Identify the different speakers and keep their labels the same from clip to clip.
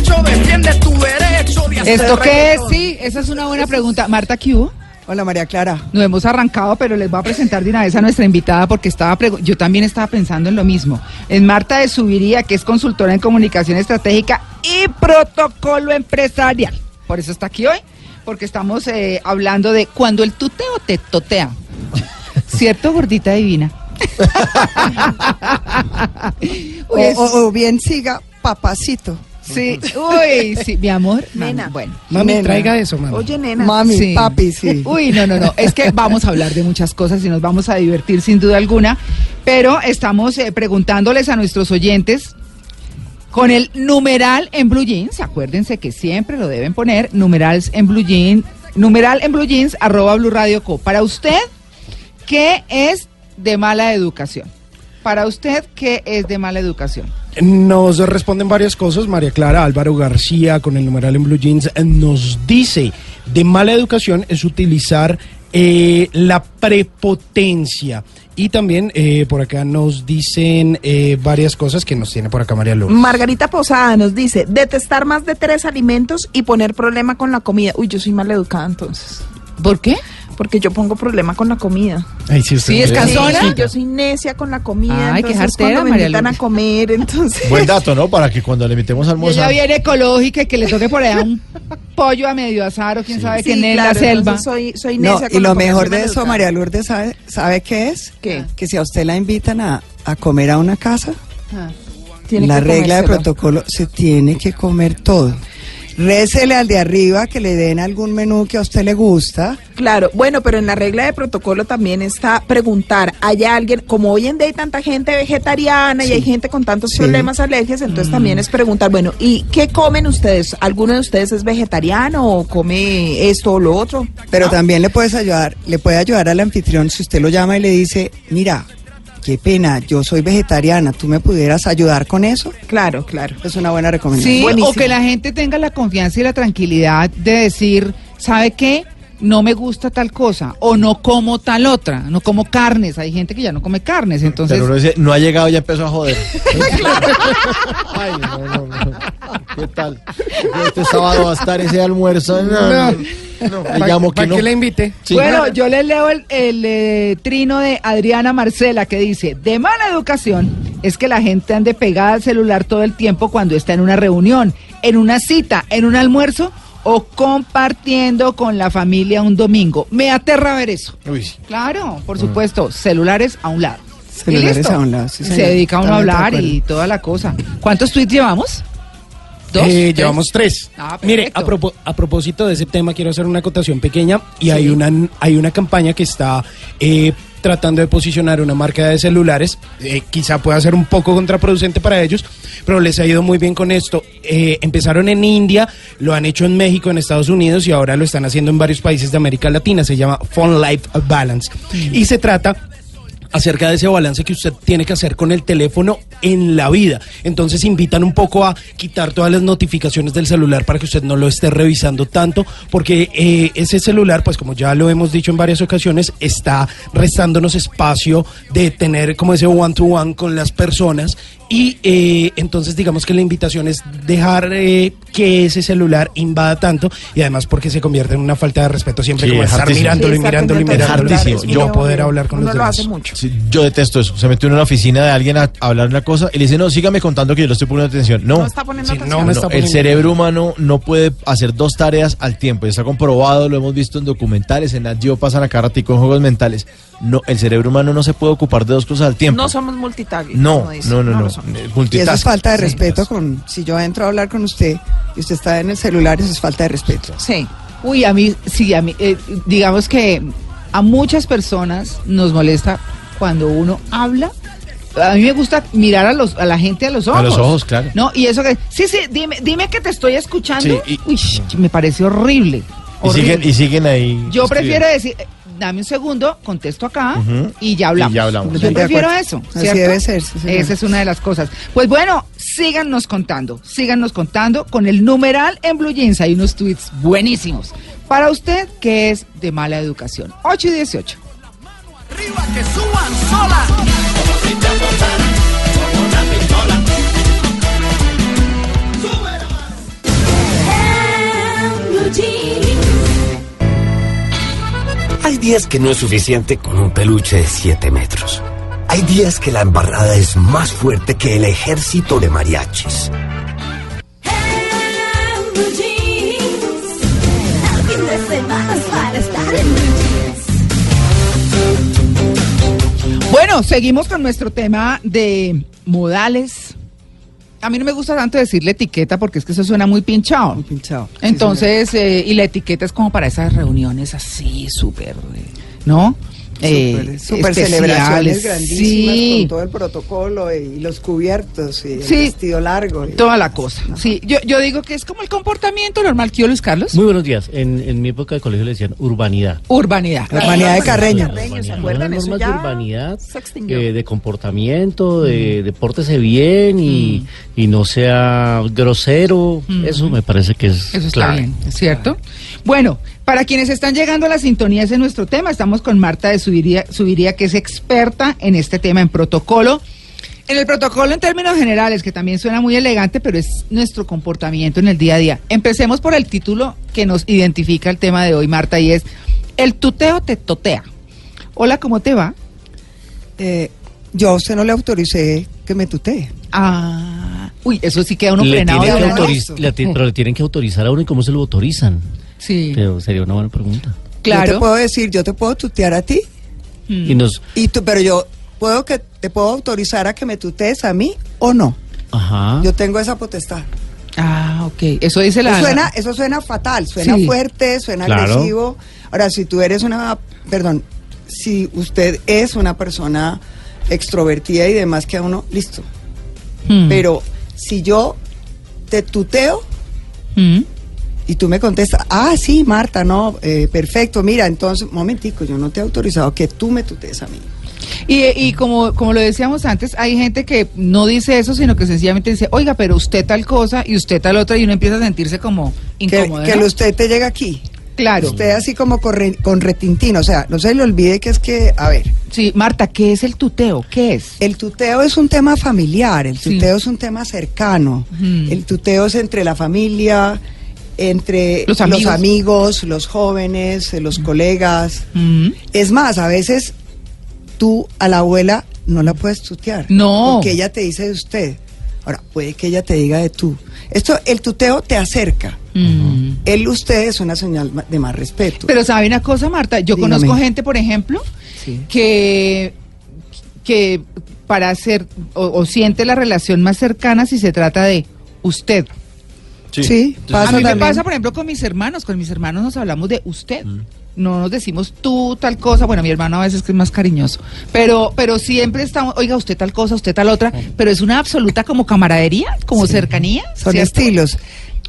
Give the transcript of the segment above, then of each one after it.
Speaker 1: derecho, defiende tu derecho de hacer
Speaker 2: ¿Esto qué es? Sí, esa es una buena pregunta. Marta, ¿qué hubo?
Speaker 3: Hola María Clara.
Speaker 2: No hemos arrancado, pero les voy a presentar de una vez a nuestra invitada porque estaba yo también estaba pensando en lo mismo. Es Marta de Subiría, que es consultora en comunicación estratégica y protocolo empresarial. Por eso está aquí hoy, porque estamos eh, hablando de cuando el tuteo te totea. ¿Cierto, gordita divina?
Speaker 3: O,
Speaker 2: Uy, es-
Speaker 3: o- o bien siga papacito.
Speaker 2: Sí, uy, sí, mi amor.
Speaker 4: Nena.
Speaker 2: Bueno.
Speaker 5: Mami,
Speaker 3: Nena.
Speaker 5: traiga eso, mami.
Speaker 4: Oye, nena.
Speaker 3: Mami,
Speaker 2: Sí.
Speaker 3: papi, sí.
Speaker 2: Uy, no, no, no. Es que vamos a hablar de muchas cosas y nos vamos a divertir sin duda alguna. Pero estamos eh, preguntándoles a nuestros oyentes con el numeral en Blue Jeans. Acuérdense que siempre lo deben poner. Numerals en Blue Jeans. Numeral en Blue Jeans, arroba Blue Radio Co. Para usted, ¿qué es de mala educación? Para usted, ¿qué es de mala educación?
Speaker 5: Nos responden varias cosas. María Clara Álvaro García, con el numeral en Blue Jeans, eh, nos dice: de mala educación es utilizar eh, la prepotencia. Y también eh, por acá nos dicen eh, varias cosas que nos tiene por acá María Lourdes.
Speaker 4: Margarita Posada nos dice, detestar más de tres alimentos y poner problema con la comida. Uy, yo soy mal educada entonces,
Speaker 2: ¿Por qué?
Speaker 4: Porque yo pongo problema con la comida.
Speaker 5: Ay, sí, usted
Speaker 2: Sí, es cansona.
Speaker 4: Sí, yo soy necia con la comida.
Speaker 2: Ay, qué
Speaker 4: entonces
Speaker 2: jartera,
Speaker 4: cuando me
Speaker 2: María
Speaker 4: invitan a comer, entonces...
Speaker 6: Buen dato, ¿no? Para que cuando le invitemos a
Speaker 2: Y ella
Speaker 6: almorzar.
Speaker 2: viene ecológica y que le toque por allá un pollo a medio azar o quién sabe
Speaker 4: Sí,
Speaker 2: qué en
Speaker 4: claro,
Speaker 2: la selva.
Speaker 4: soy, soy
Speaker 3: No,
Speaker 4: necia
Speaker 3: y
Speaker 4: con la
Speaker 3: lo mejor de eso. María Lourdes, ¿sabe, ¿sabe qué es?
Speaker 4: ¿Qué?
Speaker 3: Que si a usted la invitan a, a comer a una casa,
Speaker 4: Ah, tiene
Speaker 3: la
Speaker 4: que
Speaker 3: regla de protocolo se tiene que comer todo. Récele al de arriba que le den algún menú que a usted le gusta.
Speaker 4: Claro, bueno, pero en la regla de protocolo también está preguntar, ¿hay alguien, como hoy en día hay tanta gente vegetariana y hay gente con tantos
Speaker 3: Sí.
Speaker 4: problemas, alergias, entonces también es preguntar, bueno, ¿y qué comen ustedes? ¿Alguno de ustedes es vegetariano o come esto o lo otro?
Speaker 3: Pero también le puedes ayudar, le puede ayudar al anfitrión si usted lo llama y le dice, mira, qué pena, yo soy vegetariana, ¿tú me pudieras ayudar con eso?
Speaker 4: Claro, claro.
Speaker 3: Es una buena recomendación.
Speaker 2: Sí,
Speaker 4: Buenísimo.
Speaker 2: o que la gente tenga la confianza y la tranquilidad de decir, ¿sabe qué? No me gusta tal cosa o no como tal otra, no como carnes. Hay gente que ya no come carnes, entonces
Speaker 6: Pero uno dice, no ha llegado, ya empezó a joder. Ay, no, no, no. ¿Qué tal? Este sábado va a estar ese almuerzo. No, no, no. Le llamo que
Speaker 5: ¿Para
Speaker 6: no.
Speaker 5: qué le invite?
Speaker 6: Sí.
Speaker 2: Bueno, yo les leo el, el, eh, trino de Adriana Marcela que dice, de mala educación es que la gente ande pegada al celular todo el tiempo cuando está en una reunión, en una cita, en un almuerzo o compartiendo con la familia un domingo. Me aterra ver eso.
Speaker 6: Uy.
Speaker 2: Claro, por supuesto, celulares a un lado.
Speaker 3: Celulares a un lado, sí,
Speaker 2: Se dedica uno a
Speaker 3: Totalmente de
Speaker 2: hablar y toda la cosa. ¿Cuántos tweets llevamos? ¿Dos?
Speaker 5: Eh,
Speaker 2: ¿Tres?
Speaker 5: llevamos tres.
Speaker 2: Ah,
Speaker 5: Mire, a, propo- a propósito de ese tema, quiero hacer una acotación pequeña y hay, una, hay una campaña que está eh, tratando de posicionar una marca de celulares. eh, quizá pueda ser un poco contraproducente para ellos, pero les ha ido muy bien con esto. Eh, empezaron en India, lo han hecho en México, en Estados Unidos y ahora lo están haciendo en varios países de América Latina. Se llama Phone Life Balance. Y se trata acerca de ese balance que usted tiene que hacer con el teléfono en la vida. Entonces invitan un poco a quitar todas las notificaciones del celular para que usted no lo esté revisando tanto, porque eh, ese celular, pues como ya lo hemos dicho en varias ocasiones, está restándonos espacio de tener como ese one to one con las personas y eh, entonces digamos que la invitación es dejar eh, que ese celular invada tanto y además porque se convierte en una falta de respeto siempre
Speaker 6: Sí,
Speaker 5: como
Speaker 6: es
Speaker 5: estar
Speaker 6: hartísimo.
Speaker 5: mirándolo y
Speaker 4: Sí,
Speaker 5: mirándolo y mirándolo. y
Speaker 6: es
Speaker 5: no poder hablar con
Speaker 4: Uno
Speaker 5: los
Speaker 4: lo
Speaker 5: demás.
Speaker 4: hace mucho.
Speaker 6: Sí, yo detesto eso. Se mete uno en la oficina de alguien a, a hablar una cosa y le dice, no, sígame contando que yo le estoy poniendo atención. No,
Speaker 4: No está poniendo
Speaker 5: Sí,
Speaker 4: atención.
Speaker 5: no me
Speaker 6: el cerebro humano no puede hacer dos tareas al tiempo. Y está comprobado, lo hemos visto en documentales, en Nat Geo pasan acá ratico en juegos mentales. No, el cerebro humano no se puede ocupar de dos cosas al tiempo.
Speaker 4: No somos multitagging.
Speaker 6: no, no, no, no. Eh,
Speaker 3: Y eso es falta de
Speaker 6: Sí.
Speaker 3: respeto con, si yo entro a hablar con usted y usted está en el celular, eso es falta de respeto.
Speaker 4: Sí.
Speaker 2: Uy, a mí, sí, a mí, eh, digamos que a muchas personas nos molesta cuando uno habla. A mí me gusta mirar a, los, a la gente a los ojos.
Speaker 6: A los ojos, claro.
Speaker 2: No, y eso que, sí, sí, dime, dime que te estoy escuchando.
Speaker 6: Sí, y-
Speaker 2: Uy, me parece horrible.
Speaker 6: Y siguen, y siguen ahí.
Speaker 2: Yo
Speaker 6: escribiendo.
Speaker 2: prefiero decir, dame un segundo, contesto acá y ya hablamos.
Speaker 6: Y ya hablamos.
Speaker 2: Yo prefiero eso.
Speaker 3: Así
Speaker 2: ¿cierto?
Speaker 3: debe ser, sí.
Speaker 2: Esa es una de las cosas. Pues bueno, síganos contando, síganos contando con el numeral en Blue Jeans. Hay unos tweets buenísimos. Para usted, que es de mala educación? 8 y 18.
Speaker 1: Arriba que suban sola.
Speaker 7: Días que no es suficiente con un peluche de 7 metros. Hay días que la embarrada es más fuerte que el ejército de mariachis.
Speaker 2: Bueno, seguimos con nuestro tema de modales. A mí no me gusta tanto decirle etiqueta porque es que eso suena muy pinchado.
Speaker 3: Muy pinchado. Sí,
Speaker 2: Entonces, eh, y la etiqueta es como para esas reuniones así, súper, eh, ¿no? Eh, especiales.
Speaker 3: celebraciones grandísimas
Speaker 2: Sí,
Speaker 3: con todo el protocolo y los cubiertos y el
Speaker 2: Sí.
Speaker 3: vestido largo. y-
Speaker 2: toda la cosa. Sí, yo, yo digo que es como el comportamiento normal que yo, Luis Carlos.
Speaker 8: Muy buenos días. En, en mi época de colegio le decían urbanidad.
Speaker 2: Urbanidad.
Speaker 3: La urbanidad de Carreño.
Speaker 4: Carreño, ¿se
Speaker 8: Urbanidad.
Speaker 4: acuerdan? Eso ya
Speaker 8: de urbanidad, eh, de comportamiento, de, de pórtese bien y, y no sea grosero. Eso me parece que es
Speaker 2: Eso está
Speaker 8: clave.
Speaker 2: bien, ¿es cierto? Bueno, para quienes están llegando a la sintonía ese es nuestro tema, estamos con Marta de Subiría, Subiría, que es experta en este tema, en protocolo. En el protocolo en términos generales, que también suena muy elegante, pero es nuestro comportamiento en el día a día. Empecemos por el título que nos identifica el tema de hoy, Marta, y es El tuteo te totea. Hola, ¿cómo te va?
Speaker 3: Eh, yo a usted no le autoricé que me tutee.
Speaker 2: Ah, uy, eso sí queda uno
Speaker 8: Le
Speaker 2: frenado.
Speaker 8: tienen
Speaker 2: de
Speaker 8: que
Speaker 3: autoriz-
Speaker 8: le pero le tienen que autorizar a uno y cómo se lo autorizan.
Speaker 2: Sí,
Speaker 8: Pero sería una buena pregunta.
Speaker 3: Yo te
Speaker 2: claro.
Speaker 3: puedo decir, yo te puedo tutear a ti,
Speaker 2: Mm.
Speaker 8: Y nos,
Speaker 3: y tú, pero yo puedo que te puedo autorizar a que me tutees a mí o no.
Speaker 8: ajá.
Speaker 3: Yo tengo esa potestad.
Speaker 2: Ah, ok. Eso dice la...
Speaker 3: Eso suena, eso suena fatal, suena
Speaker 2: Sí.
Speaker 3: fuerte, suena
Speaker 8: Claro.
Speaker 3: agresivo. Ahora, si tú eres una, perdón, si usted es una persona extrovertida y demás que a uno, listo.
Speaker 2: Mm.
Speaker 3: Pero si yo te tuteo
Speaker 2: Mm.
Speaker 3: Y tú me contestas, ah, sí, Marta, no, eh, perfecto, mira, entonces, momentico, yo no te he autorizado que tú me tutees a mí.
Speaker 2: Y, y como, como lo decíamos antes, hay gente que no dice eso, sino que sencillamente dice, oiga, pero usted tal cosa y usted tal otra, y uno empieza a sentirse como
Speaker 3: Que,
Speaker 2: incómodo.
Speaker 3: que el usted te llega aquí.
Speaker 2: Claro.
Speaker 3: Usted así como con, re- con retintín, o sea, no se le olvide que es que, a ver,
Speaker 2: Sí, Marta, ¿qué es el tuteo? ¿Qué es?
Speaker 3: El tuteo es un tema familiar, el
Speaker 2: Sí.
Speaker 3: tuteo es un tema cercano. El tuteo es entre la familia, entre
Speaker 2: Los amigos.
Speaker 3: amigos, los jóvenes, eh, los colegas.
Speaker 2: Mm.
Speaker 3: Es más, a veces tú a la abuela no la puedes tutear.
Speaker 2: No.
Speaker 3: Porque ella te dice de usted. Ahora, puede que ella te diga de tú. Esto, el tuteo te acerca.
Speaker 2: Mm.
Speaker 3: El usted es una señal de más respeto.
Speaker 2: Pero ¿sabe una cosa, Marta? Yo
Speaker 3: Dígame.
Speaker 2: conozco gente, por ejemplo,
Speaker 3: Sí.
Speaker 2: que, que para hacer o, o siente la relación más cercana si se trata de usted.
Speaker 3: Sí, pasa
Speaker 2: a mí me
Speaker 3: también.
Speaker 2: pasa, por ejemplo, con mis hermanos. Con mis hermanos nos hablamos de usted.
Speaker 3: Mm.
Speaker 2: No nos decimos tú tal cosa. Bueno, mi hermano a veces que es más cariñoso. Pero, pero siempre estamos, oiga, usted tal cosa, usted tal otra. Pero es una absoluta como camaradería, como cercanía.
Speaker 3: Son
Speaker 2: ¿cierto?
Speaker 3: estilos.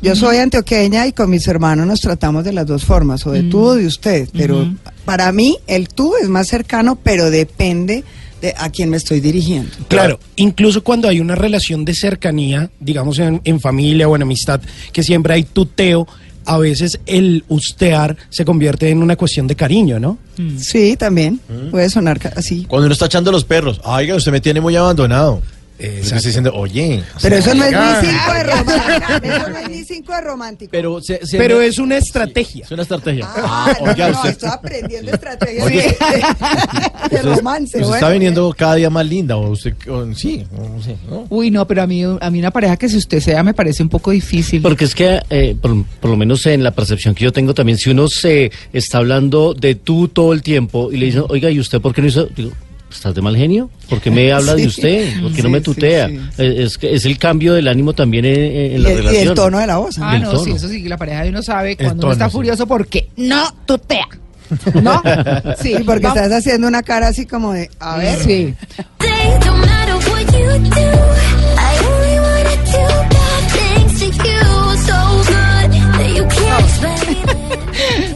Speaker 3: Yo soy antioqueña y con mis hermanos nos tratamos de las dos formas, o de tú o de usted. Pero para mí el tú es más cercano, pero depende de a quién me estoy dirigiendo.
Speaker 5: Claro, incluso cuando hay una relación de cercanía, digamos en, en familia o en amistad, que siempre hay tuteo, a veces el ustear se convierte en una cuestión de cariño, ¿no?
Speaker 3: Sí, también. Puede sonar así.
Speaker 6: Cuando uno está echando los perros, oiga, usted me tiene muy abandonado. Que está diciendo, oye. o
Speaker 3: Pero eso no es ni cinco de romántico. Eso no es ni cinco de romántico.
Speaker 6: Pero, se- se-
Speaker 5: Pero es una estrategia.
Speaker 6: Es una estrategia.
Speaker 3: Ah, no,
Speaker 6: Oiga,
Speaker 3: no,
Speaker 6: usted,
Speaker 3: estoy aprendiendo estrategias
Speaker 6: Oye,
Speaker 3: de, romance.
Speaker 6: usted
Speaker 3: bueno.
Speaker 6: está viniendo cada día más linda, o usted, o- sí, no sé, ¿no?
Speaker 2: Uy, no, pero a mí, a mí una pareja que si usted sea me parece un poco difícil.
Speaker 8: Porque es que, eh, por, por lo menos en la percepción que yo tengo también, si uno se está hablando de tú todo el tiempo y le dicen, oiga, ¿y usted por qué no hizo? Digo, ¿estás de mal genio? ¿Por qué me habla
Speaker 3: Sí.
Speaker 8: de usted? ¿Por qué no
Speaker 3: Sí,
Speaker 8: me tutea?
Speaker 3: sí.
Speaker 8: Es, que es el cambio del ánimo también en, en
Speaker 3: Y
Speaker 8: la
Speaker 3: el, y
Speaker 8: relación.
Speaker 3: el tono de la voz.
Speaker 2: Ah, no,
Speaker 8: tono.
Speaker 2: sí, eso sí, la pareja de uno sabe cuando
Speaker 6: tono,
Speaker 2: uno está
Speaker 6: sí.
Speaker 2: furioso porque no tutea. ¿No? Sí,
Speaker 3: porque estás haciendo una cara así como de, a ver.
Speaker 2: Sí.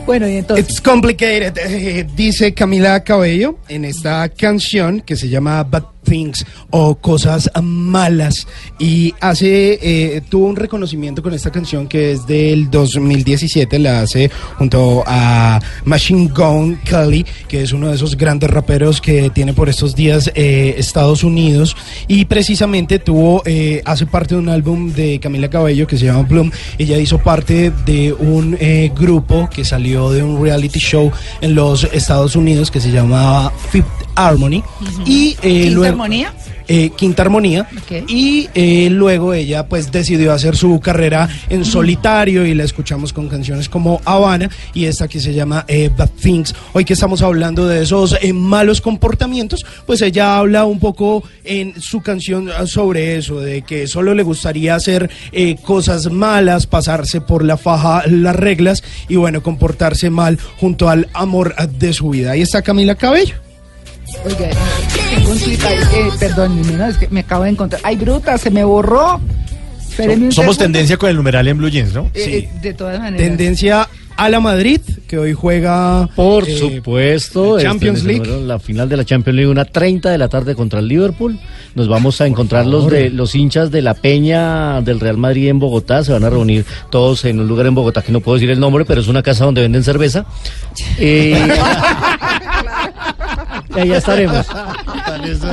Speaker 2: Bueno, y entonces.
Speaker 5: It's complicated, eh, dice Camila Cabello en esta canción que se llama things o cosas malas. Y hace, eh, tuvo un reconocimiento con esta canción que es del 2017, la hace junto a Machine Gun Kelly, que es uno de esos grandes raperos que tiene por estos días eh, Estados Unidos. Y precisamente tuvo, eh, hace parte de un álbum de Camila Cabello que se llama Bloom. Ella hizo parte de un eh, grupo que salió de un reality show en los Estados Unidos que se llama Fifth Harmony. Y eh,
Speaker 2: ¿Quinta
Speaker 5: luego-
Speaker 2: armonía?
Speaker 5: eh, Quinta Armonía y eh, luego ella pues decidió hacer su carrera en solitario y la escuchamos con canciones como Habana y esta que se llama eh, Bad Things. Hoy que estamos hablando de esos malos comportamientos, pues ella habla un poco en su canción ah, sobre eso, de que solo le gustaría hacer cosas malas, pasarse por la faja las reglas y bueno, comportarse mal junto al amor de su vida. Ahí está Camila Cabello.
Speaker 2: Oiga, tengo un tuit ahí, eh, perdón, no, es que me acabo de encontrar. Ay, bruta, se me borró. Un
Speaker 6: Somos
Speaker 2: segundo.
Speaker 6: tendencia con el numeral en Blue Jeans, ¿no?
Speaker 2: Eh, eh, de todas maneras.
Speaker 5: Tendencia a la Madrid, que hoy juega...
Speaker 8: Por
Speaker 5: eh,
Speaker 8: supuesto,
Speaker 5: la
Speaker 8: este
Speaker 5: Champions League.
Speaker 8: número- la final de la Champions League, una 30 de la tarde contra el Liverpool. Nos vamos a encontrar los de los hinchas de la Peña del Real Madrid en Bogotá. Se van a reunir todos en un lugar en Bogotá que no puedo decir el nombre, pero es una casa donde venden cerveza. Eh, y ahí estaremos.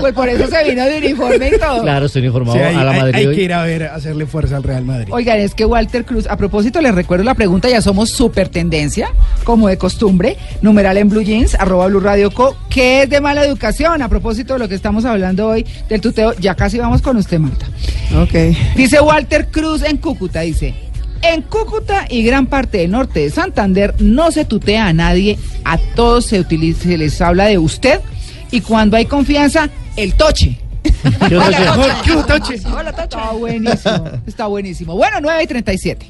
Speaker 2: Pues por eso se vino de uniforme y todo.
Speaker 8: Claro, estoy informado
Speaker 5: Sí, hay,
Speaker 8: a la Madrid.
Speaker 5: hay
Speaker 8: hoy.
Speaker 5: que ir a ver, a hacerle fuerza al Real Madrid.
Speaker 2: Oigan, es que Walter Cruz, a propósito, les recuerdo la pregunta, ya somos super tendencia, como de costumbre, numeral en Blue Jeans, arroba Blue Radio Co. ¿Qué es de mala educación? A propósito de lo que estamos hablando hoy del tuteo, ya casi vamos con usted, Marta.
Speaker 3: Ok.
Speaker 2: Dice Walter Cruz en Cúcuta, dice, en Cúcuta y gran parte del norte de Santander no se tutea a nadie, a todos se, utiliza, se les habla de usted y cuando hay confianza, el toche.
Speaker 8: ¿Qué otra cosa?
Speaker 5: Oh, qué toche.
Speaker 2: Está buenísimo, está buenísimo. Bueno, 9 y 37.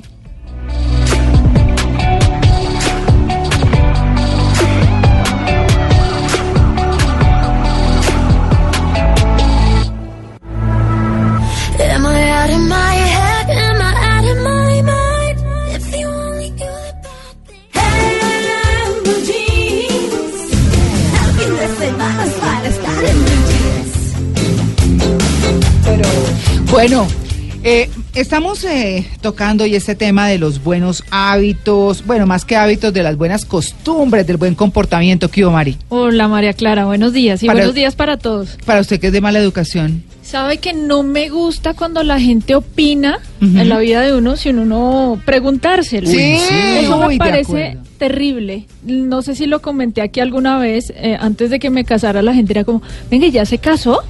Speaker 2: Bueno, eh, estamos eh, tocando hoy este tema de los buenos hábitos, bueno, más que hábitos, de las buenas costumbres, del buen comportamiento. ¿Qué hubo, Mari?
Speaker 9: Hola María Clara, buenos días y
Speaker 2: Para-
Speaker 9: buenos días para todos.
Speaker 2: Para usted que es de mala educación.
Speaker 9: Sabe que no me gusta cuando la gente opina en la vida de uno sin uno preguntárselo.
Speaker 2: Sí,
Speaker 9: Eso me parece terrible. No sé si lo comenté aquí alguna vez, eh, antes de que me casara la gente era como, venga, ¿ya se casó?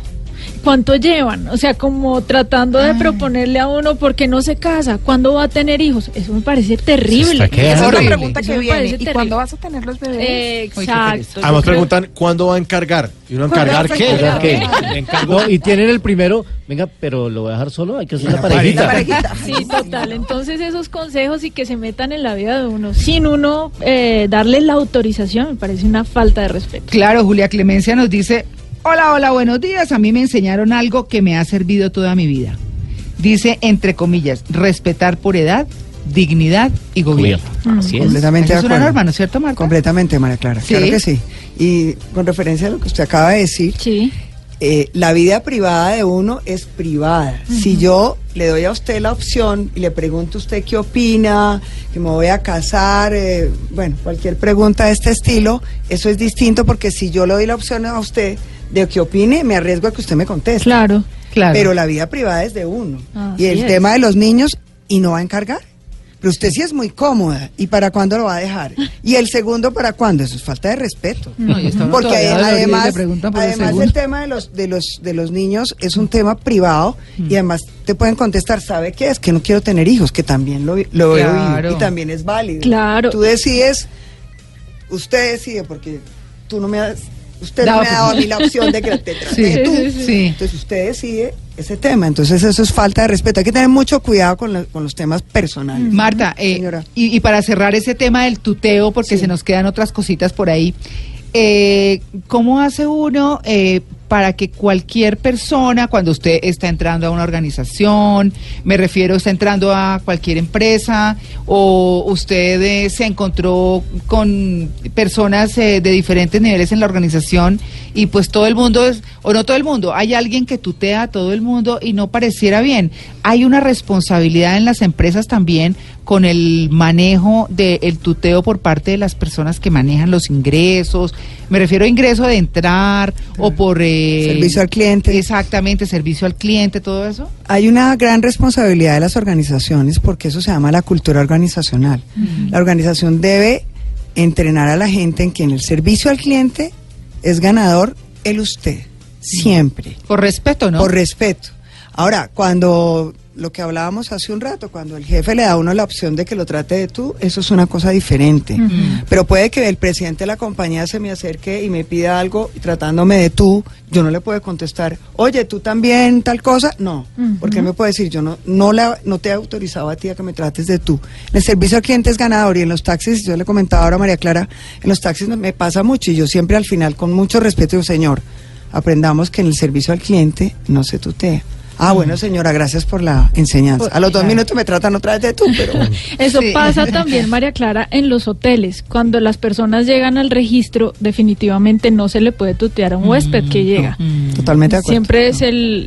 Speaker 9: ¿Cuánto llevan? O sea, como tratando de proponerle a uno por qué no se casa, cuándo va a tener hijos. Eso me parece terrible.
Speaker 4: Esa es la
Speaker 2: horrible.
Speaker 4: pregunta que viene. ¿Y
Speaker 9: terrible.
Speaker 4: cuándo vas a tener los bebés?
Speaker 2: Uy,
Speaker 9: Exacto.
Speaker 6: Además
Speaker 9: creo-
Speaker 6: preguntan cuándo va a encargar. ¿Y uno encargar qué?
Speaker 4: encargar?
Speaker 8: ¿Qué? No, y tienen el primero, venga, pero lo voy a dejar solo, hay que hacer la parejita.
Speaker 4: La parejita.
Speaker 9: Sí, total. Entonces esos consejos y que se metan en la vida de uno sin uno eh, darle la autorización me parece una falta de respeto.
Speaker 2: Claro, Julia Clemencia nos dice, hola, hola, buenos días. A mí me enseñaron algo que me ha servido toda mi vida. Dice, entre comillas, respetar por edad, dignidad y gobierno.
Speaker 8: Así es.
Speaker 3: Completamente
Speaker 2: es una norma, ¿no es cierto, Marta?
Speaker 3: Completamente, María Clara.
Speaker 2: Sí.
Speaker 3: Claro que sí. Y con referencia a lo que usted acaba de decir,
Speaker 9: Sí.
Speaker 3: eh, la vida privada de uno es privada. Si yo le doy a usted la opción y le pregunto a usted qué opina, que me voy a casar, eh, bueno, cualquier pregunta de este estilo, eso es distinto porque si yo le doy la opción a usted de que opine, me arriesgo a que usted me conteste.
Speaker 9: Claro.
Speaker 2: Claro.
Speaker 3: Pero la vida privada es de uno. Y el
Speaker 9: es.
Speaker 3: tema de los niños, ¿y no va a encargar? Pero usted sí es muy cómoda. ¿Y para cuándo lo va a dejar? Y el segundo, ¿para cuándo? Eso es falta de respeto.
Speaker 2: No, y
Speaker 3: Porque
Speaker 2: y
Speaker 3: además,
Speaker 2: el
Speaker 3: además el, tema de los, de, los, de los niños es un tema privado y además te pueden contestar, ¿sabe qué? Es que no quiero tener hijos, que también lo, lo
Speaker 2: Claro.
Speaker 3: oído y también es válido.
Speaker 9: Claro.
Speaker 3: Tú decides, usted decide, porque tú no me has... Usted no me ha dado a mí la opción de que te trate tú. Entonces usted decide ese tema. Entonces eso es falta de respeto. Hay que tener mucho cuidado con, la- con los temas personales.
Speaker 2: Marta, eh,
Speaker 3: Señora.
Speaker 2: y, y para cerrar ese tema del tuteo, porque
Speaker 3: Sí.
Speaker 2: se nos quedan otras cositas por ahí, eh, ¿cómo hace uno eh, para que cualquier persona, cuando usted está entrando a una organización, me refiero, está entrando a cualquier empresa, o usted eh, se encontró con personas eh, de diferentes niveles en la organización, y pues todo el mundo es, o no todo el mundo, hay alguien que tutea a todo el mundo y no pareciera bien. Hay una responsabilidad en las empresas también con el manejo del tuteo por parte de las personas que manejan los ingresos. Me refiero a ingreso de entrar o por... eh,
Speaker 3: Servicio al cliente.
Speaker 2: Exactamente, servicio al cliente, todo eso.
Speaker 3: Hay una gran responsabilidad de las organizaciones porque eso se llama la cultura organizacional. La organización debe entrenar a la gente en que en el servicio al cliente es ganador el usted, siempre.
Speaker 2: Por respeto, ¿no?
Speaker 3: Por respeto. Ahora, cuando lo que hablábamos hace un rato, cuando el jefe le da a uno la opción de que lo trate de tú, eso es una cosa diferente. Pero puede que el presidente de la compañía se me acerque y me pida algo tratándome de tú, yo no le puedo contestar, oye, tú también tal cosa. No, porque él me puede decir, yo no, no, la, no te he autorizado a ti a que me trates de tú. En el servicio al cliente es ganador y en los taxis, yo le comentaba ahora a María Clara, en los taxis me pasa mucho y yo siempre al final, con mucho respeto, digo, señor, aprendamos que en el servicio al cliente no se tutea. Ah, bueno, señora, gracias por la enseñanza. A los dos minutos me tratan otra vez de tú, pero
Speaker 9: Eso
Speaker 2: Sí.
Speaker 9: pasa también, María Clara, en los hoteles. Cuando las personas llegan al registro, definitivamente no se le puede tutear a un huésped que llega.
Speaker 3: totalmente de acuerdo.
Speaker 9: Siempre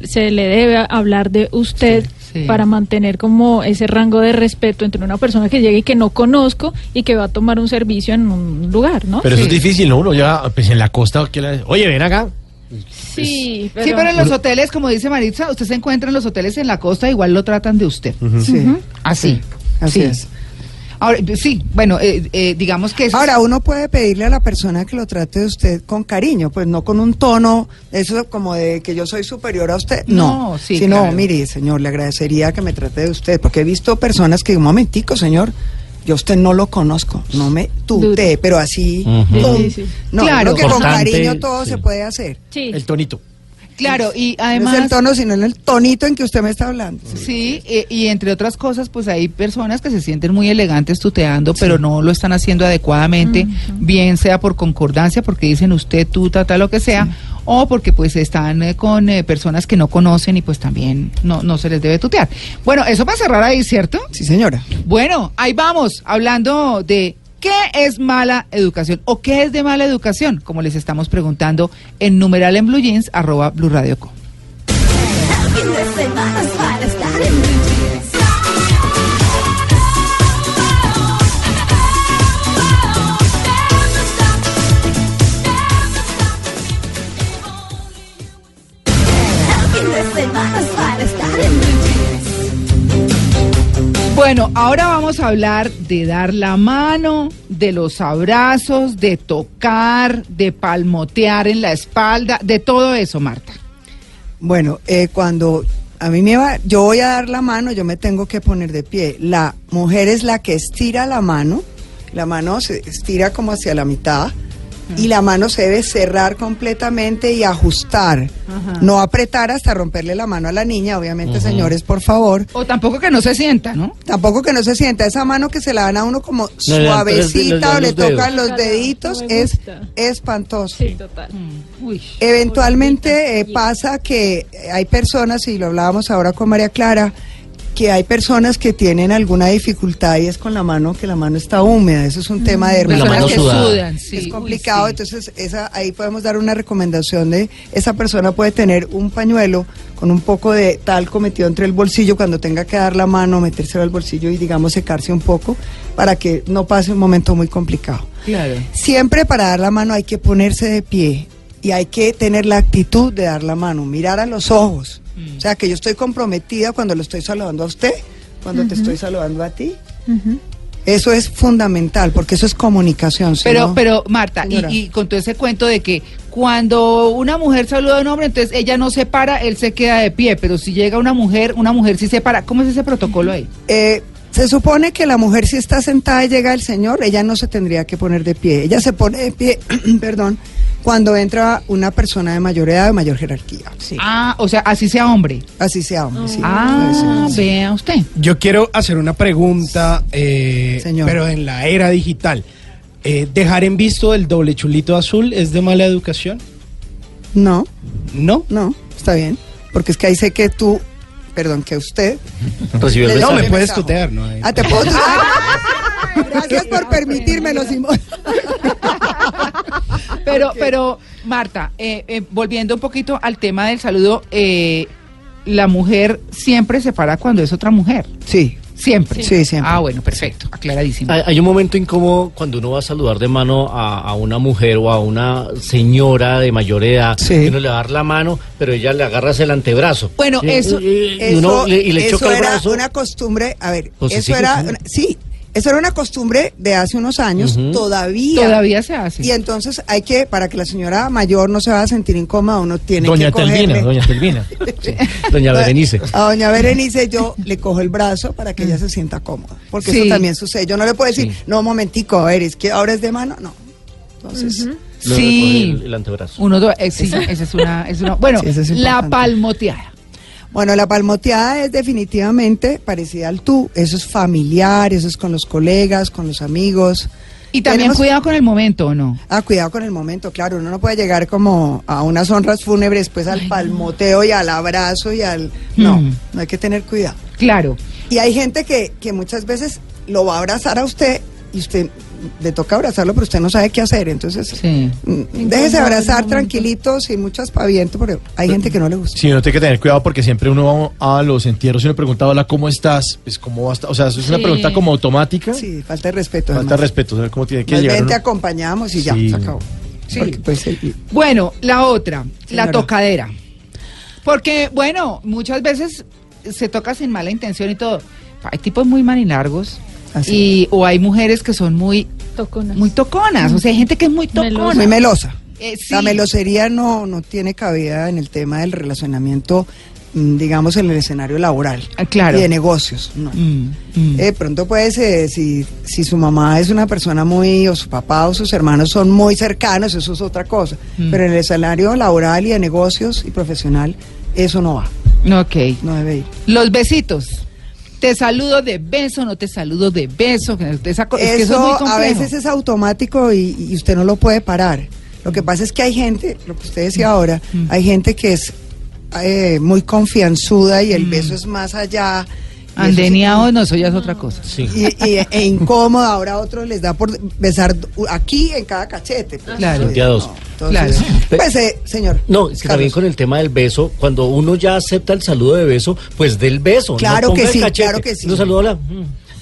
Speaker 9: se, le debe hablar de usted
Speaker 2: Sí, sí.
Speaker 9: para mantener como ese rango de respeto entre una persona que llega y que no conozco y que va a tomar un servicio en un lugar, ¿no?
Speaker 6: Pero eso es difícil, ¿no? Uno ya, pues en la costa, oye, ven acá.
Speaker 9: Sí,
Speaker 2: Sí, pero en los hoteles, como dice Maritza, usted se encuentra en los hoteles en la costa, igual lo tratan de usted.
Speaker 3: Sí,
Speaker 2: Así.
Speaker 3: así
Speaker 2: Sí.
Speaker 3: es.
Speaker 2: Ahora, sí, bueno, eh, eh, digamos que eso
Speaker 3: Ahora, uno puede pedirle a la persona que lo trate de usted con cariño, pues no con un tono, eso como de que yo soy superior a usted. No,
Speaker 2: No, sí,
Speaker 3: sino,
Speaker 2: claro.
Speaker 3: mire, señor, le agradecería que me trate de usted, porque he visto personas que, un momentico, señor, yo a usted no lo conozco, no me tutee, pero así,
Speaker 9: sí, sí.
Speaker 3: no,
Speaker 2: Claro.
Speaker 3: creo que con cariño todo
Speaker 8: sí.
Speaker 3: se puede hacer.
Speaker 9: Sí.
Speaker 6: El tonito.
Speaker 2: Claro, y
Speaker 3: no
Speaker 2: además...
Speaker 3: es el tono, sino en el tonito en que usted me está hablando.
Speaker 2: Sí, eh, y entre otras cosas, pues hay personas que se sienten muy elegantes tuteando, pero no lo están haciendo adecuadamente, bien sea por concordancia, porque dicen usted, tú, tata, lo que sea, o porque pues están eh, con eh, personas que no conocen y pues también no, no se les debe tutear. Bueno, eso para cerrar ahí, ¿cierto?
Speaker 3: Sí, señora.
Speaker 2: Bueno, ahí vamos, hablando de qué es mala educación o qué es de mala educación, como les estamos preguntando en numeral en blue jeans, arroba blue radio co. Bueno, ahora vamos a hablar de dar la mano, de los abrazos, de tocar, de palmotear en la espalda, de todo eso, Marta.
Speaker 3: Bueno, eh, cuando a mí me va, yo voy a dar la mano, yo me tengo que poner de pie. La mujer es la que estira la mano, la mano se estira como hacia la mitad y la mano se debe cerrar completamente y ajustar, no apretar hasta romperle la mano a la niña, obviamente, señores, por favor.
Speaker 2: O tampoco que no se sienta, ¿no?
Speaker 3: Tampoco que no se sienta esa mano que se la dan a uno como suavecita o le tocan los deditos, es espantoso.
Speaker 9: Sí, total.
Speaker 2: Uy.
Speaker 3: Eventualmente eh, pasa que hay personas, y lo hablábamos ahora con María Clara, que hay personas que tienen alguna dificultad y es con la mano, que la mano está húmeda. Eso es un tema de
Speaker 2: Personas que sudan, sí.
Speaker 3: es
Speaker 2: Uy,
Speaker 3: complicado,
Speaker 2: sí.
Speaker 3: entonces esa, ahí podemos dar una recomendación de esa persona puede tener un pañuelo con un poco de talco metido entre el bolsillo cuando tenga que dar la mano, metérselo al bolsillo y digamos secarse un poco para que no pase un momento muy complicado.
Speaker 2: Claro.
Speaker 3: Siempre para dar la mano hay que ponerse de pie y hay que tener la actitud de dar la mano, mirar a los ojos. O sea, que yo estoy comprometida cuando lo estoy saludando a usted, cuando te estoy saludando a ti. Eso es fundamental porque eso es comunicación.
Speaker 2: Pero,
Speaker 3: no-
Speaker 2: pero Marta, y con todo ese cuento de que cuando una mujer saluda a un hombre, entonces ella no se para, él se queda de pie, pero si llega una mujer, una mujer sí se para. ¿Cómo es ese protocolo ahí?
Speaker 3: Eh, se supone que la mujer si está sentada y llega el señor, ella no se tendría que poner de pie. Ella se pone de pie, perdón, cuando entra una persona de mayor edad o mayor jerarquía. Sí.
Speaker 2: Ah, o sea, así sea hombre.
Speaker 3: Así sea hombre, sí.
Speaker 2: Ah,
Speaker 3: Sí,
Speaker 2: vea usted.
Speaker 5: Yo quiero hacer una pregunta, eh,
Speaker 3: Señor.
Speaker 5: pero en la era digital. Eh, ¿Dejar en visto el doble chulito azul es de mala educación?
Speaker 3: No,
Speaker 5: ¿No?
Speaker 3: no, está bien. Porque es que ahí sé que tú, perdón, que usted.
Speaker 8: Recibió el
Speaker 3: Le-
Speaker 5: No, me puedes tutear, ¿no?
Speaker 3: Ah, te puedo tutear? Gracias por permitírmelo, Simón.
Speaker 2: Pero, pero, Marta, eh, eh, volviendo un poquito al tema del saludo, eh, la mujer siempre se para cuando es otra mujer.
Speaker 3: Sí,
Speaker 2: Siempre.
Speaker 3: Sí, siempre.
Speaker 2: Ah, bueno, perfecto. Aclaradísimo.
Speaker 8: Hay, hay un momento incómodo cuando uno va a saludar de mano a, a una mujer o a una señora de mayor edad.
Speaker 3: Sí.
Speaker 8: Y uno le va a dar la mano, pero ella le agarras el antebrazo.
Speaker 2: Bueno, eso-
Speaker 8: y, y
Speaker 3: Eso,
Speaker 8: uno le, y le
Speaker 3: eso
Speaker 8: choca el
Speaker 3: era
Speaker 8: brazo.
Speaker 3: una costumbre, a ver,
Speaker 8: Pues
Speaker 3: eso era, una- sí, eso era una costumbre de hace unos años, todavía.
Speaker 2: Todavía se hace.
Speaker 3: Y entonces hay que, para que la señora mayor no se vaya a sentir incómoda, uno tiene
Speaker 6: Doña
Speaker 3: que cogerle.
Speaker 6: Telvina, doña Telvina.
Speaker 8: Doña Berenice.
Speaker 3: A doña Berenice yo le cojo el brazo para que ella se sienta cómoda, porque
Speaker 2: Sí.
Speaker 3: eso también sucede. Yo no le puedo decir,
Speaker 8: Sí.
Speaker 3: no, un momentico, a ver, es que ahora es de mano, no. Entonces,
Speaker 2: Sí.
Speaker 8: el, el antebrazo.
Speaker 2: Uno, eh, sí, esa es una, es una- bueno,
Speaker 3: Sí, eso es
Speaker 2: la palmoteada.
Speaker 3: Bueno, la palmoteada es definitivamente parecida al tú. Eso es familiar, eso es con los colegas, con los amigos.
Speaker 2: Y también
Speaker 3: Tenemos-
Speaker 2: cuidado con el momento, ¿o no?
Speaker 3: Ah, cuidado con el momento, claro. Uno no puede llegar como a unas honras fúnebres, pues al palmoteo y al abrazo y al... No,
Speaker 2: Mm.
Speaker 3: no hay que tener cuidado.
Speaker 2: Claro.
Speaker 3: Y hay gente que, que muchas veces lo va a abrazar a usted y usted le toca abrazarlo, pero usted no sabe qué hacer. Entonces,
Speaker 2: Sí.
Speaker 3: mm, déjese abrazar tranquilito, sin mucho aspaviento, porque hay gente que no le gusta.
Speaker 6: Sí, uno tiene que tener cuidado porque siempre uno va a los entierros y uno pregunta, hola, ¿cómo estás? Pues, ¿cómo va a estar? O sea, eso es una pregunta como automática.
Speaker 3: Sí, falta de respeto.
Speaker 6: Falta
Speaker 3: además.
Speaker 6: respeto, ¿sabe cómo tiene que llegar
Speaker 3: bien te
Speaker 6: uno?
Speaker 3: acompañamos y ya,
Speaker 6: Sí.
Speaker 3: se acabó.
Speaker 2: Sí.
Speaker 3: Porque, pues, el-
Speaker 2: Bueno, la otra, la
Speaker 3: Señora.
Speaker 2: tocadera. Porque, bueno, muchas veces se toca sin mala intención y todo. Hay tipos muy manilargos.
Speaker 3: Así.
Speaker 2: Y, o hay mujeres que son muy,
Speaker 9: Toconas.
Speaker 2: muy toconas. O sea, hay gente que es muy
Speaker 9: Melosa.
Speaker 2: tocona.
Speaker 3: muy melosa.
Speaker 2: Eh, sí.
Speaker 3: La melosería no, no tiene cabida en el tema del relacionamiento, mm, digamos, en el escenario laboral.
Speaker 2: Ah, claro.
Speaker 3: Y de negocios, no.
Speaker 2: Mm, mm.
Speaker 3: Eh, De pronto puede ser, si, si su mamá es una persona muy, o su papá o sus hermanos son muy cercanos, eso es otra cosa.
Speaker 2: Mm.
Speaker 3: Pero en el escenario laboral y de negocios y profesional, eso no va,
Speaker 2: Ok.
Speaker 3: no debe ir.
Speaker 2: Los besitos. Te saludo de beso, no te saludo de beso. Esa co- es
Speaker 3: Eso,
Speaker 2: que eso es muy
Speaker 3: a veces es automático y, y usted no lo puede parar. Lo que pasa es que hay gente, lo que usted decía ahora,
Speaker 2: Mm.
Speaker 3: hay gente que es eh, muy confianzuda y el
Speaker 2: Mm.
Speaker 3: beso es más allá.
Speaker 2: Andeniados, no, eso ya es otra cosa.
Speaker 8: Sí.
Speaker 3: y, y- e incómodo, ahora a otros les da por besar aquí en cada cachete. pues.
Speaker 2: Claro.
Speaker 8: A dos.
Speaker 3: entonces,
Speaker 8: Claro.
Speaker 3: Pues, eh, señor.
Speaker 8: No, es que también con el tema del beso, cuando uno ya acepta el saludo de beso, pues del beso.
Speaker 3: Claro
Speaker 8: no
Speaker 3: que sí,
Speaker 8: cachete.
Speaker 3: claro que sí.
Speaker 8: Uno saluda la...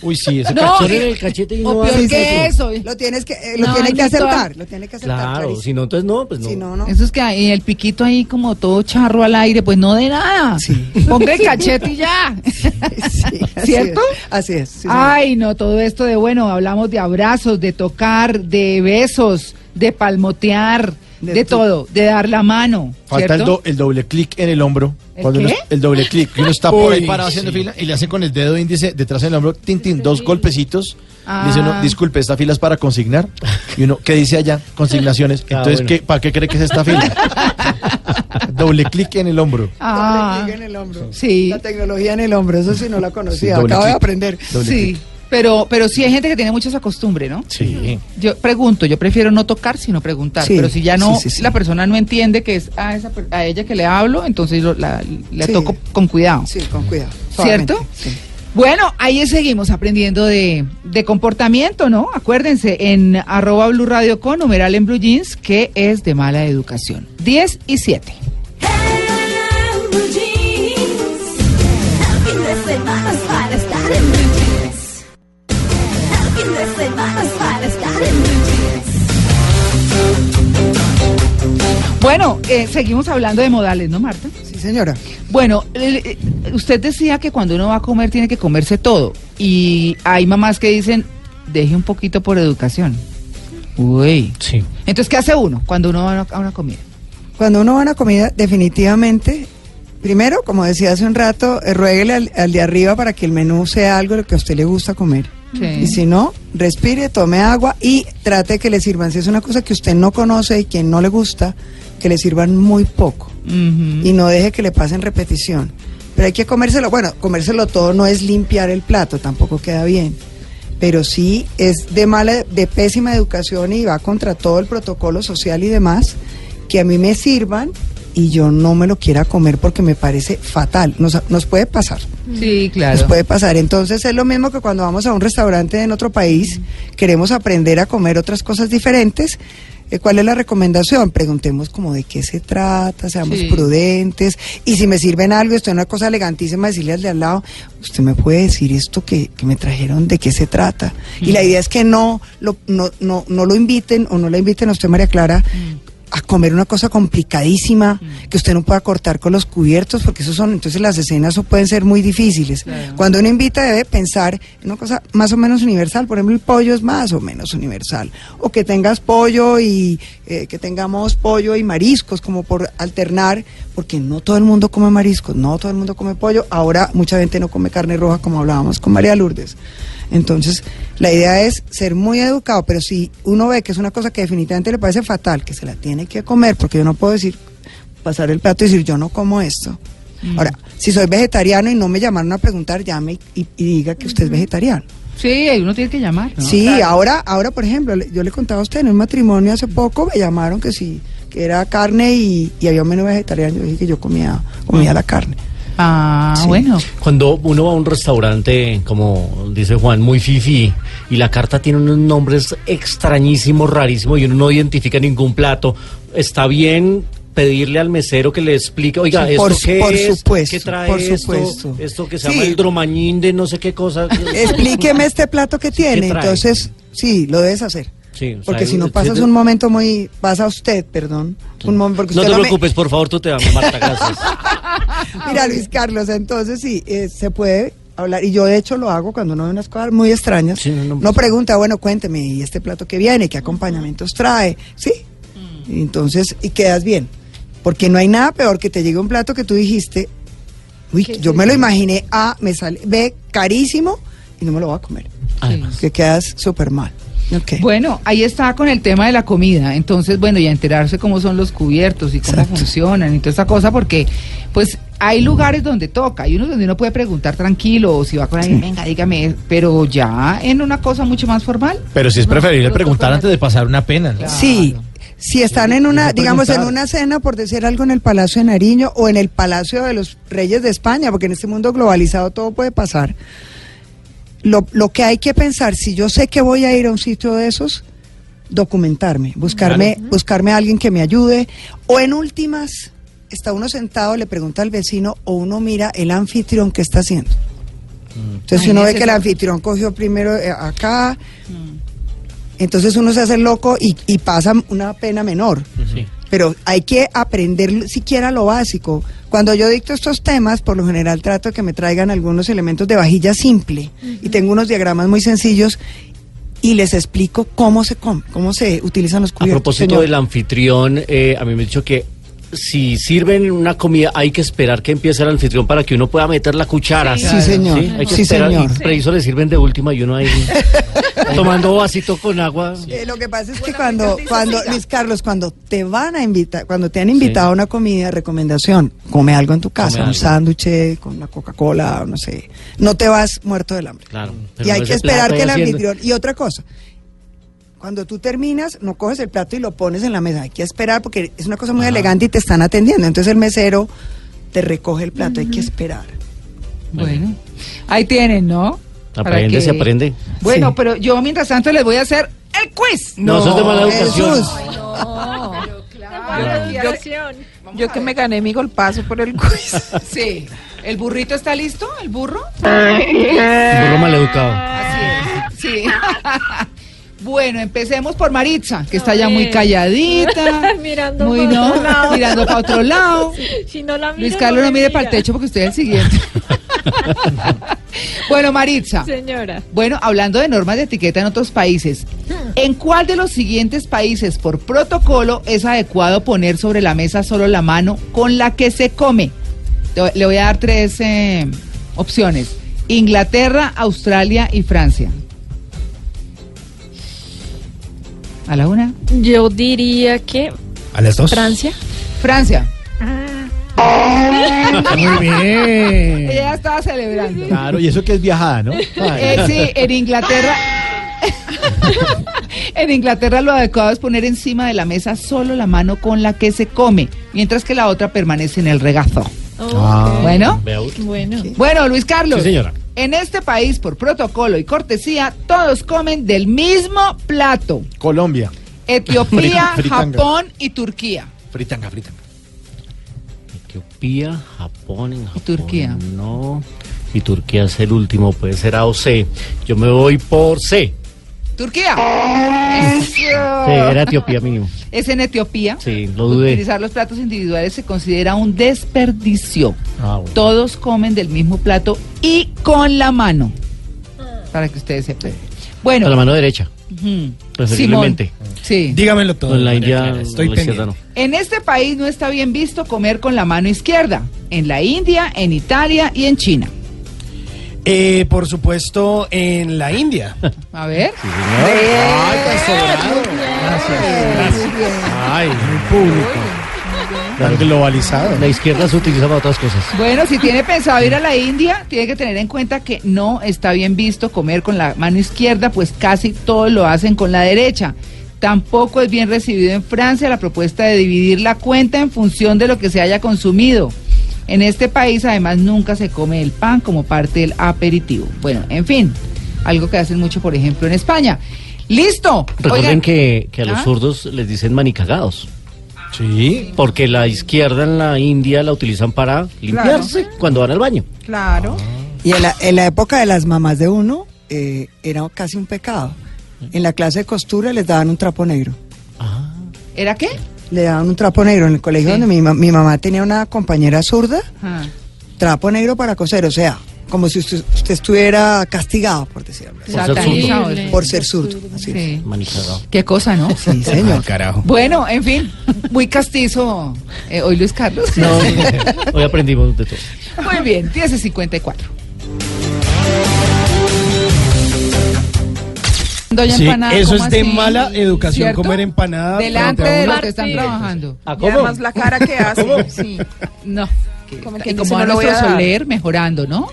Speaker 6: Uy, sí, ese
Speaker 2: No,
Speaker 8: Cachón
Speaker 2: y-
Speaker 8: en el cachete y
Speaker 2: o
Speaker 8: no
Speaker 2: peor
Speaker 8: va-
Speaker 2: que eso.
Speaker 3: Lo tienes que, eh, lo
Speaker 2: No,
Speaker 3: tiene que aceptar, lo tiene que aceptar.
Speaker 8: Claro,
Speaker 3: clarísimo.
Speaker 8: si no, entonces no, pues no.
Speaker 3: Si no, no.
Speaker 2: Eso es que hay el piquito ahí como todo charro al aire, pues no de nada.
Speaker 3: Sí.
Speaker 2: Ponga el cachete y ya.
Speaker 3: Sí, así
Speaker 2: ¿Cierto?
Speaker 3: es, Así es. sí.
Speaker 2: Ay, no, todo esto de bueno, hablamos de abrazos, de tocar, de besos, de palmotear, de, todo, de dar la mano.
Speaker 6: Falta el,
Speaker 2: ¿cierto?
Speaker 6: do- el doble clic en el hombro.
Speaker 2: ¿El
Speaker 6: Cuando uno-
Speaker 2: qué?
Speaker 6: el doble clic. Uno está por ahí parado haciendo fila y le hace con el dedo índice detrás del hombro, tin, tin, dos golpecitos.
Speaker 2: Ah.
Speaker 6: Dice uno, disculpe, esta fila es para consignar. Y uno, ¿qué dice allá? Consignaciones.
Speaker 8: Ah,
Speaker 6: Entonces,
Speaker 8: bueno.
Speaker 6: ¿qué, ¿para qué cree que es esta fila? doble clic en el hombro.
Speaker 2: Ah,
Speaker 3: Doble clic en el hombro.
Speaker 2: sí.
Speaker 3: La tecnología en el hombro, eso sí no la conocía.
Speaker 6: Sí,
Speaker 3: Acabo de aprender.
Speaker 6: Doble
Speaker 2: sí. Pero, pero sí hay gente que tiene mucho esa costumbre, ¿no?
Speaker 6: Sí.
Speaker 2: Yo pregunto, yo prefiero no tocar sino preguntar,
Speaker 3: Sí,
Speaker 2: pero si ya no,
Speaker 3: sí, sí, sí.
Speaker 2: la persona no entiende que es a, esa, per- a ella que le hablo, entonces la- le
Speaker 3: Sí.
Speaker 2: toco con cuidado.
Speaker 3: Sí, con cuidado.
Speaker 2: ¿Cierto? Bueno, ahí seguimos aprendiendo de, de comportamiento, ¿no? Acuérdense, en arroba Blue Radio con numeral en Blue Jeans, que es de mala educación. 10 y 7. Bueno, eh, seguimos hablando de modales, ¿no, Marta?
Speaker 3: Sí, señora.
Speaker 2: Bueno, eh, usted decía que cuando uno va a comer tiene que comerse todo. Y hay mamás que dicen, deje un poquito por educación. Uy.
Speaker 8: Sí.
Speaker 2: Entonces, ¿qué hace uno cuando uno va a una, comida?
Speaker 3: Cuando uno va a una comida, definitivamente, primero, como decía hace un rato, eh, ruéguele al, al de arriba para que el menú sea algo lo que a usted le gusta comer.
Speaker 2: Sí.
Speaker 3: Y si no, respire, tome agua y trate que le sirvan. Si es una cosa que usted no conoce y que no le gusta, que le sirvan muy poco. Y no deje que le pasen repetición. Pero hay que comérselo, bueno, comérselo todo no es limpiar el plato, tampoco queda bien. Pero sí es de mala, de pésima educación y va contra todo el protocolo social y demás que a mí me sirvan y yo no me lo quiera comer porque me parece fatal. Nos, nos puede pasar.
Speaker 2: Sí, claro.
Speaker 3: Nos puede pasar. Entonces es lo mismo que cuando vamos a un restaurante en otro país, queremos aprender a comer otras cosas diferentes. Eh, ¿Cuál es la recomendación? Preguntemos como de qué se trata, seamos
Speaker 2: Sí.
Speaker 3: prudentes. Y si me sirven algo, esto es una cosa elegantísima, decirle al de al lado, usted me puede decir esto que, que me trajeron, de qué se trata. Y la idea es que no lo, no, no, no lo inviten o no la inviten a usted, María Clara, a comer una cosa complicadísima que usted no pueda cortar con los cubiertos porque eso son entonces las escenas pueden ser muy difíciles. Cuando uno invita debe pensar en una cosa más o menos universal por ejemplo el pollo es más o menos universal. O que tengas pollo y eh, que tengamos pollo y mariscos como por alternar porque no todo el mundo come mariscos no todo el mundo come pollo. Ahora mucha gente no come carne roja como hablábamos con María Lourdes entonces, la idea es ser muy educado, pero si uno ve que es una cosa que definitivamente le parece fatal, que se la tiene que comer, porque yo no puedo decir, pasar el plato y decir, yo no como esto. Ahora, si soy vegetariano y no me llamaron a preguntar, llame y, y diga que usted es vegetariano.
Speaker 2: Sí, uno tiene que llamar. ¿no?
Speaker 3: Sí, ahora, ahora, por ejemplo, yo le contaba a usted en un matrimonio hace poco, me llamaron que sí, que era carne y, y había un menú vegetariano. Yo dije que yo comía, comía la carne.
Speaker 2: Ah,
Speaker 3: Sí.
Speaker 2: bueno.
Speaker 8: Cuando uno va a un restaurante, como dice Juan, muy fifi, y la carta tiene unos nombres extrañísimos, rarísimos, y uno no identifica ningún plato, está bien pedirle al mesero que le explique, oiga,
Speaker 3: Sí,
Speaker 8: ¿esto
Speaker 3: por
Speaker 8: qué
Speaker 3: por
Speaker 8: es?
Speaker 3: supuesto,
Speaker 8: ¿Qué trae
Speaker 3: por
Speaker 8: esto?
Speaker 3: supuesto.
Speaker 8: Esto que se
Speaker 3: Sí.
Speaker 8: llama el dromañín de no sé qué cosa.
Speaker 3: Explíqueme este plato que tiene. Entonces, sí, lo debes hacer.
Speaker 8: Sí, o sea,
Speaker 3: Porque si no pasas un momento muy, pasa usted, perdón, un momento porque
Speaker 8: No te preocupes, por favor, tú te llamas Marta, gracias.
Speaker 3: Mira, Luis Carlos, entonces sí, eh, se puede hablar, y yo de hecho lo hago cuando uno ve unas cosas muy extrañas.
Speaker 8: Sí, no,
Speaker 3: no,
Speaker 8: no,
Speaker 3: pregunta, bueno, cuénteme, ¿y este plato que viene? ¿Qué acompañamientos trae? Sí. Y Entonces, y quedas bien. Porque no hay nada peor que te llegue un plato que tú dijiste, uy, yo me lo imaginé A, me sale B, carísimo, y no me lo voy a comer.
Speaker 8: Además.
Speaker 3: Que quedas súper mal.
Speaker 2: Bueno, ahí está con el tema de la comida. Entonces, bueno, y a enterarse cómo son los cubiertos y cómo
Speaker 3: Exacto.
Speaker 2: funcionan y toda esta cosa, porque pues hay lugares donde toca, hay unos donde uno puede preguntar tranquilo, o si va con alguien, venga, dígame, pero ya en una cosa mucho más formal.
Speaker 6: Pero si es preferible preguntar antes de pasar una pena. ¿no?
Speaker 3: Sí, si están en una, digamos, en una cena, por decir algo, en el Palacio de Nariño o en el Palacio de los Reyes de España, porque en este mundo globalizado todo puede pasar. Lo, lo que hay que pensar, si yo sé que voy a ir a un sitio de esos, documentarme, buscarme, buscarme a alguien que me ayude, o en últimas, está uno sentado, le pregunta al vecino, o uno mira el anfitrión que está haciendo. Entonces, si uno ve que el anfitrión cogió primero eh, acá, entonces uno se hace loco y, y pasa una pena menor.
Speaker 8: Sí.
Speaker 3: Pero hay que aprender siquiera lo básico. Cuando yo dicto estos temas, por lo general trato de que me traigan algunos elementos de vajilla simple. Y tengo unos diagramas muy sencillos y les explico cómo se come, cómo se utilizan los
Speaker 8: A
Speaker 3: cubiertos.
Speaker 8: propósito
Speaker 3: señor.
Speaker 8: del anfitrión, eh, a mí me han dicho que si sirven una comida hay que esperar que empiece el anfitrión para que uno pueda meter la cuchara.
Speaker 3: Sí, señor.
Speaker 8: Hay que
Speaker 3: Sí,
Speaker 8: esperar.
Speaker 3: señor.
Speaker 8: Y preciso le sirven de última y uno ahí tomando vasito con agua.
Speaker 3: Eh, lo que pasa es que cuando, cuando, Luis Carlos, cuando te van a invitar, cuando te han invitado a una comida, recomendación, come algo en tu casa,
Speaker 8: Come
Speaker 3: un sándwich con una Coca-Cola, no sé. No te vas muerto del hambre.
Speaker 8: Claro.
Speaker 3: y hay
Speaker 8: no
Speaker 3: que esperar que el
Speaker 8: haciendo-
Speaker 3: anfitrión. Y otra cosa, cuando tú terminas, no coges el plato y lo pones en la mesa. Hay que esperar porque es una cosa muy elegante y te están atendiendo. Entonces el mesero te recoge el plato, hay que esperar.
Speaker 2: Bueno, ahí tienen, ¿no? Para
Speaker 8: Aprende,
Speaker 2: que-
Speaker 8: se aprende.
Speaker 2: Bueno,
Speaker 3: Sí.
Speaker 2: pero yo mientras tanto les voy a hacer el quiz.
Speaker 8: No, eso es de mala educación.
Speaker 3: Jesús.
Speaker 4: Yo que me gané mi golpazo por el quiz.
Speaker 2: Sí. ¿El burrito está listo? ¿El burro?
Speaker 8: Un burro maleducado.
Speaker 2: Así es. Sí. Bueno, empecemos por Maritza, que está ya muy calladita.
Speaker 9: Mirando
Speaker 2: muy
Speaker 9: pa'
Speaker 2: no,
Speaker 9: otro lado.
Speaker 2: mirando para otro lado.
Speaker 9: Si no la
Speaker 2: Luis Carlos no
Speaker 9: me
Speaker 2: mire para el techo porque usted es el siguiente. bueno, Maritza.
Speaker 9: Señora.
Speaker 2: Bueno, hablando de normas de etiqueta en otros países, ¿en cuál de los siguientes países por protocolo es adecuado poner sobre la mesa solo la mano con la que se come? Le voy a dar tres eh, opciones. Inglaterra, Australia y Francia. ¿A la una?
Speaker 9: Yo diría que
Speaker 5: A las dos.
Speaker 9: Francia.
Speaker 2: Francia.
Speaker 5: Muy bien.
Speaker 2: Ella estaba celebrando.
Speaker 6: Claro, y eso que es viajada, ¿no?
Speaker 2: Eh, sí, en Inglaterra. En Inglaterra lo adecuado es poner encima de la mesa solo la mano con la que se come, mientras que la otra permanece en el regazo.
Speaker 8: Ah.
Speaker 2: Bueno.
Speaker 8: Vea usted.
Speaker 9: Bueno.
Speaker 2: Bueno, Luis Carlos.
Speaker 8: Sí, señora.
Speaker 2: En este país, por protocolo y cortesía, todos comen del mismo plato.
Speaker 6: Colombia.
Speaker 2: Etiopía,
Speaker 6: Fritanga.
Speaker 2: Japón y Turquía.
Speaker 6: Fritanga, fritanga.
Speaker 8: Etiopía, Japón, en Japón,
Speaker 2: Turquía.
Speaker 8: No. Y Turquía es el último, puede ser A o C. Yo me voy por C.
Speaker 2: Turquía.
Speaker 8: Sí, era Etiopía mínimo.
Speaker 2: Es en Etiopía.
Speaker 8: Sí, lo dudé.
Speaker 2: Utilizar los platos individuales se considera un desperdicio.
Speaker 8: Ah, bueno.
Speaker 2: Todos comen del mismo plato y con la mano. Para que ustedes sepan. Bueno.
Speaker 8: Con la mano derecha, preferiblemente.
Speaker 2: Simón, Sí.
Speaker 5: Dígamelo todo.
Speaker 8: Con la India,
Speaker 5: Estoy
Speaker 8: con la izquierda
Speaker 5: pendiente.
Speaker 8: no.
Speaker 2: En este país no está bien visto comer con la mano izquierda. En la India, en Italia y en China.
Speaker 5: Eh, por supuesto, en la India.
Speaker 2: A ver.
Speaker 6: Ay, tan sobrado.
Speaker 8: Ay,
Speaker 5: Muy público. Tan globalizado.
Speaker 8: la izquierda se utiliza para otras cosas.
Speaker 2: Bueno, si tiene pensado ir a la India, tiene que tener en cuenta que no está bien visto comer con la mano izquierda, pues casi todos lo hacen con la derecha. Tampoco es bien recibido en Francia la propuesta de dividir la cuenta en función de lo que se haya consumido. En este país además nunca se come el pan como parte del aperitivo. Bueno, en fin, algo que hacen mucho, por ejemplo, en España. ¡Listo!
Speaker 8: Recuerden
Speaker 2: Oigan,
Speaker 8: que, que a los
Speaker 2: ¿Ah?
Speaker 8: zurdos les dicen manicagados.
Speaker 5: Sí.
Speaker 8: Porque la izquierda en la India la utilizan para limpiarse cuando van al baño.
Speaker 4: Claro.
Speaker 3: Y en la, en la época de las mamás de uno, eh, era casi un pecado. En la clase de costura les daban un trapo negro.
Speaker 2: ¿Era qué?
Speaker 3: Le daban un trapo negro en el colegio
Speaker 2: Sí.
Speaker 3: donde mi, mi mamá tenía una compañera zurda,
Speaker 2: Ah.
Speaker 3: trapo negro para coser, o sea, como si usted, usted estuviera castigado, por decirlo así,
Speaker 8: Por ser
Speaker 2: Satanizado.
Speaker 9: zurdo.
Speaker 3: por ser zurdo. así es.
Speaker 2: Sí.
Speaker 8: Manicagado.
Speaker 2: Qué cosa, ¿no?
Speaker 3: Sí, señor.
Speaker 5: Ah, carajo.
Speaker 2: Bueno, en fin, muy castizo eh, hoy Luis Carlos.
Speaker 8: No, hoy aprendimos de todo.
Speaker 2: Muy bien, 10 y 54. Doña
Speaker 5: Sí,
Speaker 2: Empanada,
Speaker 5: eso
Speaker 2: ¿cómo
Speaker 5: es de
Speaker 2: así?
Speaker 5: mala educación
Speaker 2: ¿Cierto?
Speaker 5: comer empanada
Speaker 2: Delante de los que están trabajando.
Speaker 8: ¿A
Speaker 4: Y además la cara que hace. Sí.
Speaker 2: No.
Speaker 4: Como
Speaker 2: y
Speaker 4: quien
Speaker 2: como
Speaker 4: no lo voy
Speaker 2: nuestro
Speaker 4: a
Speaker 2: soler, mejorando, ¿no?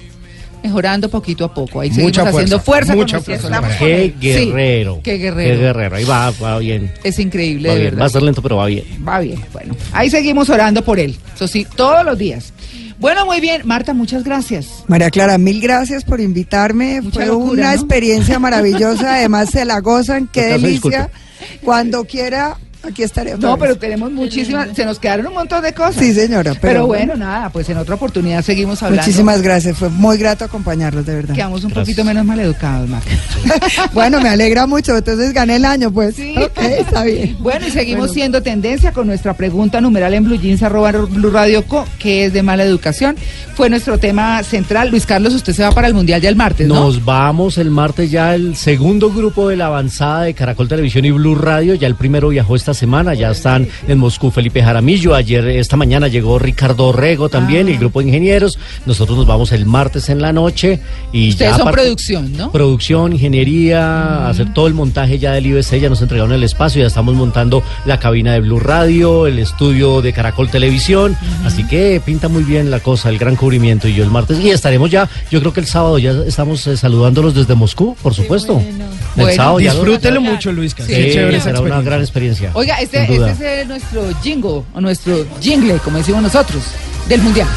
Speaker 2: Mejorando poquito a poco. Ahí
Speaker 5: Mucha
Speaker 2: seguimos haciendo
Speaker 5: fuerza,
Speaker 2: fuerza.
Speaker 5: mucha fuerza.
Speaker 2: soler.
Speaker 8: Qué
Speaker 2: Sí,
Speaker 8: guerrero.
Speaker 2: qué guerrero.
Speaker 8: Qué guerrero. Ahí va, va bien.
Speaker 2: Es increíble,
Speaker 8: Va
Speaker 2: de
Speaker 8: bien.
Speaker 2: verdad.
Speaker 8: Va a ser lento, pero va bien.
Speaker 2: Va bien, bueno. Ahí seguimos orando por él. Eso sí, todos los días. Bueno, muy bien. Marta, muchas gracias.
Speaker 3: María Clara, mil gracias por invitarme.
Speaker 2: Mucha
Speaker 3: Fue
Speaker 2: locura,
Speaker 3: una
Speaker 2: ¿no?
Speaker 3: experiencia maravillosa. Además, se la gozan. Qué
Speaker 8: Acaso
Speaker 3: delicia.
Speaker 8: disculpe.
Speaker 3: Cuando quiera, aquí estaré. otra
Speaker 2: No,
Speaker 3: vez.
Speaker 2: pero tenemos muchísimas. Se nos quedaron un montón de cosas.
Speaker 3: Sí, señora. Pero,
Speaker 2: Pero, bueno, nada, pues en otra oportunidad seguimos hablando.
Speaker 3: Muchísimas gracias. Fue muy grato acompañarlos, de verdad.
Speaker 2: Quedamos un
Speaker 8: Gracias.
Speaker 2: poquito menos maleducados, Marta.
Speaker 3: bueno, me alegra mucho. Entonces gané el año, pues.
Speaker 2: Sí.
Speaker 3: Ok, está bien.
Speaker 2: Bueno, y seguimos
Speaker 3: Bueno.
Speaker 2: siendo tendencia con nuestra pregunta numeral en Blue Jeans, arroba Blue Radio Co, que es de mala educación. Fue nuestro tema central. Luis Carlos, usted se va para el Mundial ya el martes, ¿no?
Speaker 8: Nos vamos el martes ya el segundo grupo de la avanzada de Caracol Televisión y Blue Radio. Ya el primero viajó esta semana, ya están en Moscú Felipe Jaramillo. Ayer, esta mañana llegó Ricardo Rego también el grupo de ingenieros. Nosotros nos vamos el martes en la noche. Y
Speaker 2: Ustedes
Speaker 8: ya
Speaker 2: son producción, ¿no?
Speaker 8: Producción, ingeniería, hacer todo el montaje ya del IBC, ya nos entregaron el espacio, ya estamos montando la cabina de Blue Radio, el estudio de Caracol Televisión, así que pinta muy bien la cosa, el gran cubrimiento y yo el martes, y estaremos ya, yo creo que el sábado ya estamos eh, saludándolos desde Moscú, por supuesto.
Speaker 9: bueno.
Speaker 8: El
Speaker 2: Bueno,
Speaker 8: sábado ya
Speaker 5: Disfrútelo mucho, Luis.
Speaker 2: Sí,
Speaker 8: Sí, será una gran experiencia.
Speaker 2: Oiga, este, este es nuestro jingle, o nuestro jingle, como decimos nosotros, del Mundial.